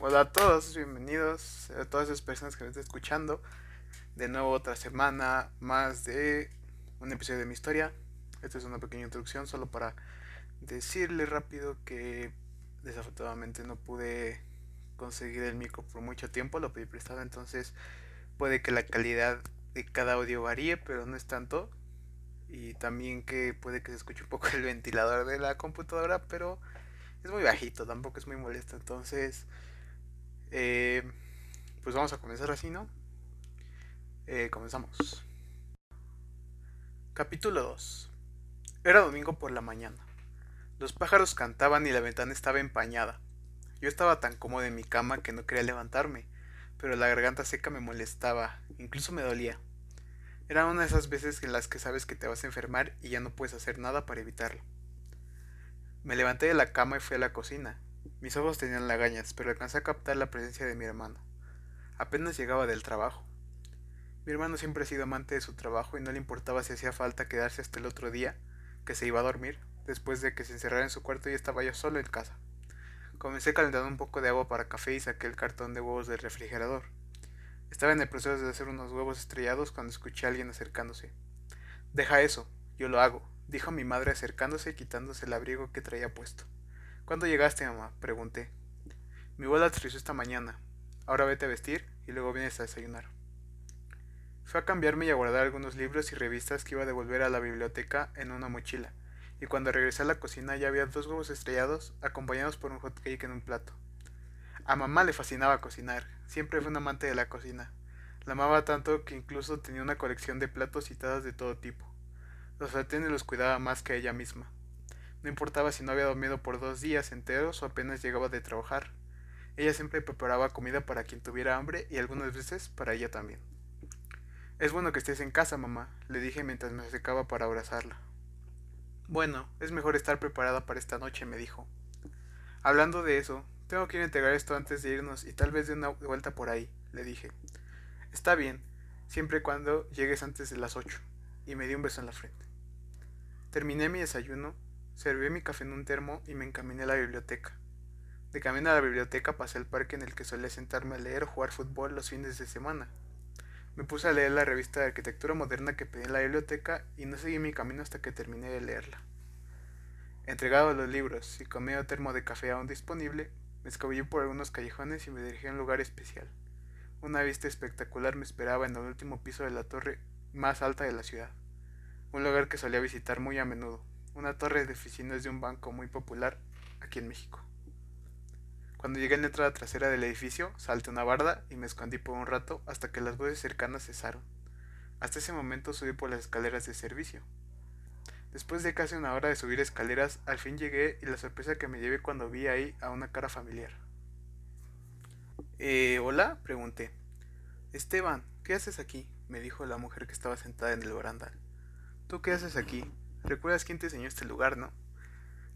Hola a todos, bienvenidos a todas esas personas que me están escuchando. De nuevo otra semana más de un episodio de mi historia. Esta es una pequeña introducción solo para decirle rápido que desafortunadamente no pude conseguir el micro por mucho tiempo, lo pedí prestado, entonces puede que la calidad de cada audio varíe, pero no es tanto. Y también que puede que se escuche un poco el ventilador de la computadora, pero es muy bajito, tampoco es muy molesto. Entonces, eh, pues vamos a comenzar así, ¿no? Eh, comenzamos. Capítulo 2. Era domingo por la mañana. Los pájaros cantaban y la ventana estaba empañada. Yo estaba tan cómodo en mi cama que no quería levantarme, pero la garganta seca me molestaba, incluso me dolía. Era una de esas veces en las que sabes que te vas a enfermar y ya no puedes hacer nada para evitarlo. Me levanté de la cama y fui a la cocina. Mis ojos tenían lagañas, pero alcancé a captar la presencia de mi hermano. Apenas llegaba del trabajo. Mi hermano siempre ha sido amante de su trabajo y no le importaba si hacía falta quedarse hasta el otro día, que se iba a dormir, después de que se encerrara en su cuarto y estaba yo solo en casa. Comencé calentando un poco de agua para café y saqué el cartón de huevos del refrigerador. Estaba en el proceso de hacer unos huevos estrellados cuando escuché a alguien acercándose. Deja eso, yo lo hago, dijo mi madre acercándose y quitándose el abrigo que traía puesto. ¿Cuándo llegaste, mamá? pregunté. Mi abuela aterrizó esta mañana. Ahora vete a vestir y luego vienes a desayunar. Fue a cambiarme y a guardar algunos libros y revistas que iba a devolver a la biblioteca en una mochila, y cuando regresé a la cocina ya había dos huevos estrellados acompañados por un hot cake en un plato. A mamá le fascinaba cocinar, siempre fue un amante de la cocina. La amaba tanto que incluso tenía una colección de platos y tazas de todo tipo. Los sartenes los cuidaba más que ella misma. No importaba si no había dormido por dos días enteros o apenas llegaba de trabajar. Ella siempre preparaba comida para quien tuviera hambre y algunas veces para ella también. Es bueno que estés en casa, mamá, le dije mientras me acercaba para abrazarla. Bueno, es mejor estar preparada para esta noche, me dijo. Hablando de eso, tengo que ir a entregar esto antes de irnos y tal vez de una vuelta por ahí, le dije. Está bien, siempre y cuando llegues antes de las ocho y me dio un beso en la frente. Terminé mi desayuno, serví mi café en un termo y me encaminé a la biblioteca. De camino a la biblioteca pasé al parque en el que solía sentarme a leer o jugar fútbol los fines de semana. Me puse a leer la revista de arquitectura moderna que pedí en la biblioteca y no seguí mi camino hasta que terminé de leerla. Entregado los libros y con medio termo de café aún disponible, me escabullí por algunos callejones y me dirigí a un lugar especial. Una vista espectacular me esperaba en el último piso de la torre más alta de la ciudad, un lugar que solía visitar muy a menudo, una torre de oficinas de un banco muy popular aquí en México. Cuando llegué a la entrada trasera del edificio, salté una barda y me escondí por un rato hasta que las voces cercanas cesaron. Hasta ese momento subí por las escaleras de servicio. Después de casi una hora de subir escaleras, al fin llegué y la sorpresa que me llevé cuando vi ahí a una cara familiar. Eh, ¿hola? pregunté. Esteban, ¿qué haces aquí? Me dijo la mujer que estaba sentada en el barandal. ¿Tú qué haces aquí? ¿Recuerdas quién te enseñó este lugar, no?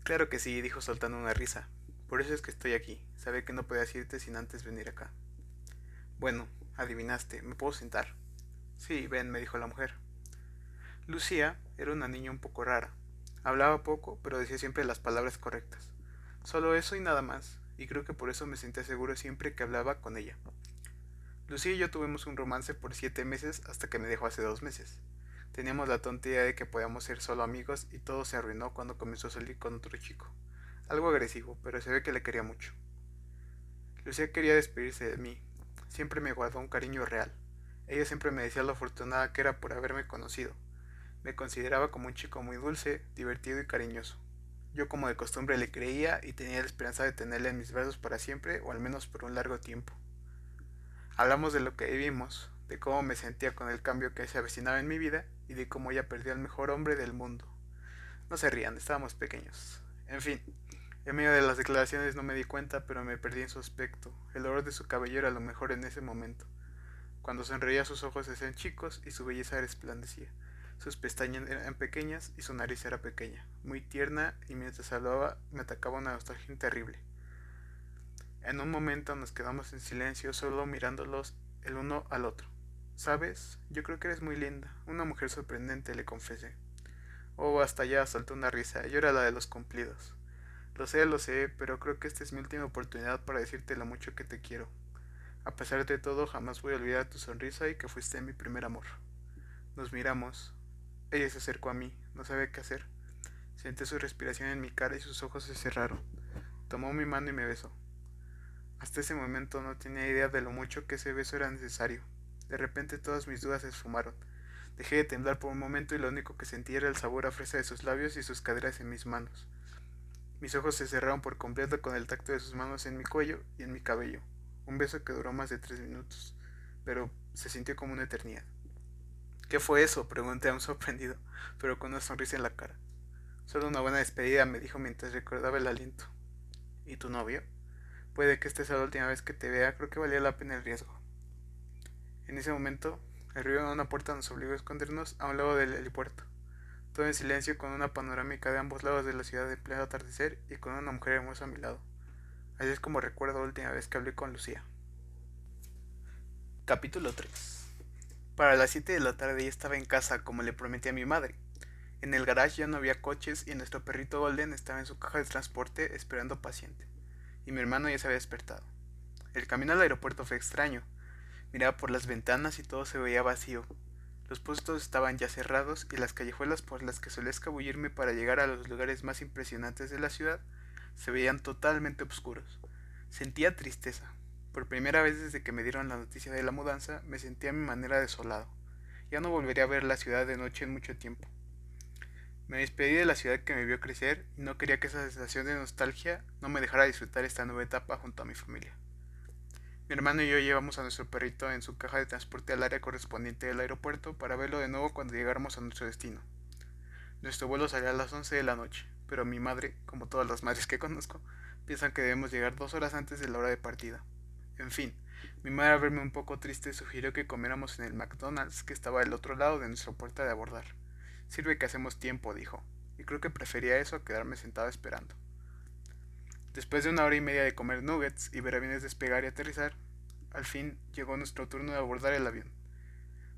Claro que sí, dijo soltando una risa. Por eso es que estoy aquí. Sabía que no podías irte sin antes venir acá. Bueno, adivinaste. ¿Me puedo sentar? Sí, ven, me dijo la mujer. Lucía era una niña un poco rara. Hablaba poco, pero decía siempre las palabras correctas. Solo eso y nada más, y creo que por eso me sentía seguro siempre que hablaba con ella. Lucía y yo tuvimos un romance por siete meses hasta que me dejó hace dos meses. Teníamos la tonta idea de que podíamos ser solo amigos y todo se arruinó cuando comenzó a salir con otro chico. Algo agresivo, pero se ve que le quería mucho. Lucía quería despedirse de mí. Siempre me guardó un cariño real. Ella siempre me decía lo afortunada que era por haberme conocido. Me consideraba como un chico muy dulce, divertido y cariñoso. Yo como de costumbre le creía y tenía la esperanza de tenerle en mis brazos para siempre o al menos por un largo tiempo. Hablamos de lo que vivimos, de cómo me sentía con el cambio que se avecinaba en mi vida y de cómo ella perdió al mejor hombre del mundo. No se rían, estábamos pequeños. En fin, en medio de las declaraciones no me di cuenta, pero me perdí en su aspecto. El olor de su cabello era lo mejor en ese momento. Cuando sonreía sus ojos se hacían chicos y su belleza resplandecía. Sus pestañas eran pequeñas y su nariz era pequeña, muy tierna y mientras hablaba me atacaba una nostalgia terrible. En un momento nos quedamos en silencio, solo mirándolos el uno al otro. ¿Sabes? Yo creo que eres muy linda, una mujer sorprendente, le confesé. Oh, hasta allá saltó una risa, yo era la de los cumplidos. Lo sé, lo sé, pero creo que esta es mi última oportunidad para decirte lo mucho que te quiero. A pesar de todo, jamás voy a olvidar tu sonrisa y que fuiste mi primer amor. Nos miramos. Ella se acercó a mí, no sabía qué hacer. Sentí su respiración en mi cara y sus ojos se cerraron. Tomó mi mano y me besó. Hasta ese momento no tenía idea de lo mucho que ese beso era necesario. De repente todas mis dudas se esfumaron. Dejé de temblar por un momento y lo único que sentí era el sabor a fresa de sus labios y sus caderas en mis manos. Mis ojos se cerraron por completo con el tacto de sus manos en mi cuello y en mi cabello. Un beso que duró más de tres minutos, pero se sintió como una eternidad. ¿Qué fue eso? pregunté aún sorprendido, pero con una sonrisa en la cara. Solo una buena despedida, me dijo mientras recordaba el aliento. ¿Y tu novio? Puede que esta sea la última vez que te vea, creo que valía la pena el riesgo. En ese momento, el ruido de una puerta nos obligó a escondernos a un lado del helipuerto todo en silencio con una panorámica de ambos lados de la ciudad de pleno atardecer y con una mujer hermosa a mi lado. Así es como recuerdo la última vez que hablé con Lucía. Capítulo 3 Para las 7 de la tarde ya estaba en casa como le prometí a mi madre. En el garage ya no había coches y nuestro perrito Golden estaba en su caja de transporte esperando paciente. Y mi hermano ya se había despertado. El camino al aeropuerto fue extraño. Miraba por las ventanas y todo se veía vacío, los puestos estaban ya cerrados y las callejuelas por las que solía escabullirme para llegar a los lugares más impresionantes de la ciudad se veían totalmente oscuros. Sentía tristeza. Por primera vez desde que me dieron la noticia de la mudanza, me sentía a mi manera desolado. Ya no volvería a ver la ciudad de noche en mucho tiempo. Me despedí de la ciudad que me vio crecer y no quería que esa sensación de nostalgia no me dejara disfrutar esta nueva etapa junto a mi familia. Mi hermano y yo llevamos a nuestro perrito en su caja de transporte al área correspondiente del aeropuerto para verlo de nuevo cuando llegáramos a nuestro destino. Nuestro vuelo salía a las 11 de la noche, pero mi madre, como todas las madres que conozco, piensan que debemos llegar dos horas antes de la hora de partida. En fin, mi madre al verme un poco triste sugirió que comiéramos en el McDonald's que estaba al otro lado de nuestra puerta de abordar. Sirve que hacemos tiempo, dijo, y creo que prefería eso a quedarme sentado esperando. Después de una hora y media de comer nuggets y ver aviones despegar y aterrizar, al fin llegó nuestro turno de abordar el avión.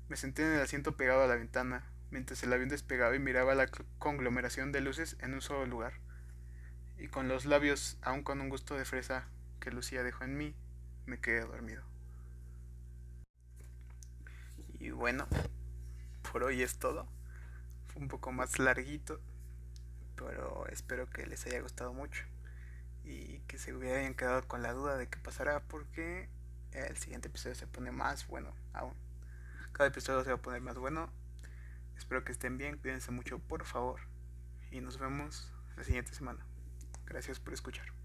Me senté en el asiento pegado a la ventana, mientras el avión despegaba y miraba la conglomeración de luces en un solo lugar. Y con los labios, aún con un gusto de fresa que Lucía dejó en mí, me quedé dormido. Y bueno, por hoy es todo. Un poco más larguito, pero espero que les haya gustado mucho y que se hubieran quedado con la duda de qué pasará porque el siguiente episodio se pone más bueno aún. Cada episodio se va a poner más bueno. Espero que estén bien, cuídense mucho por favor y nos vemos la siguiente semana. Gracias por escuchar.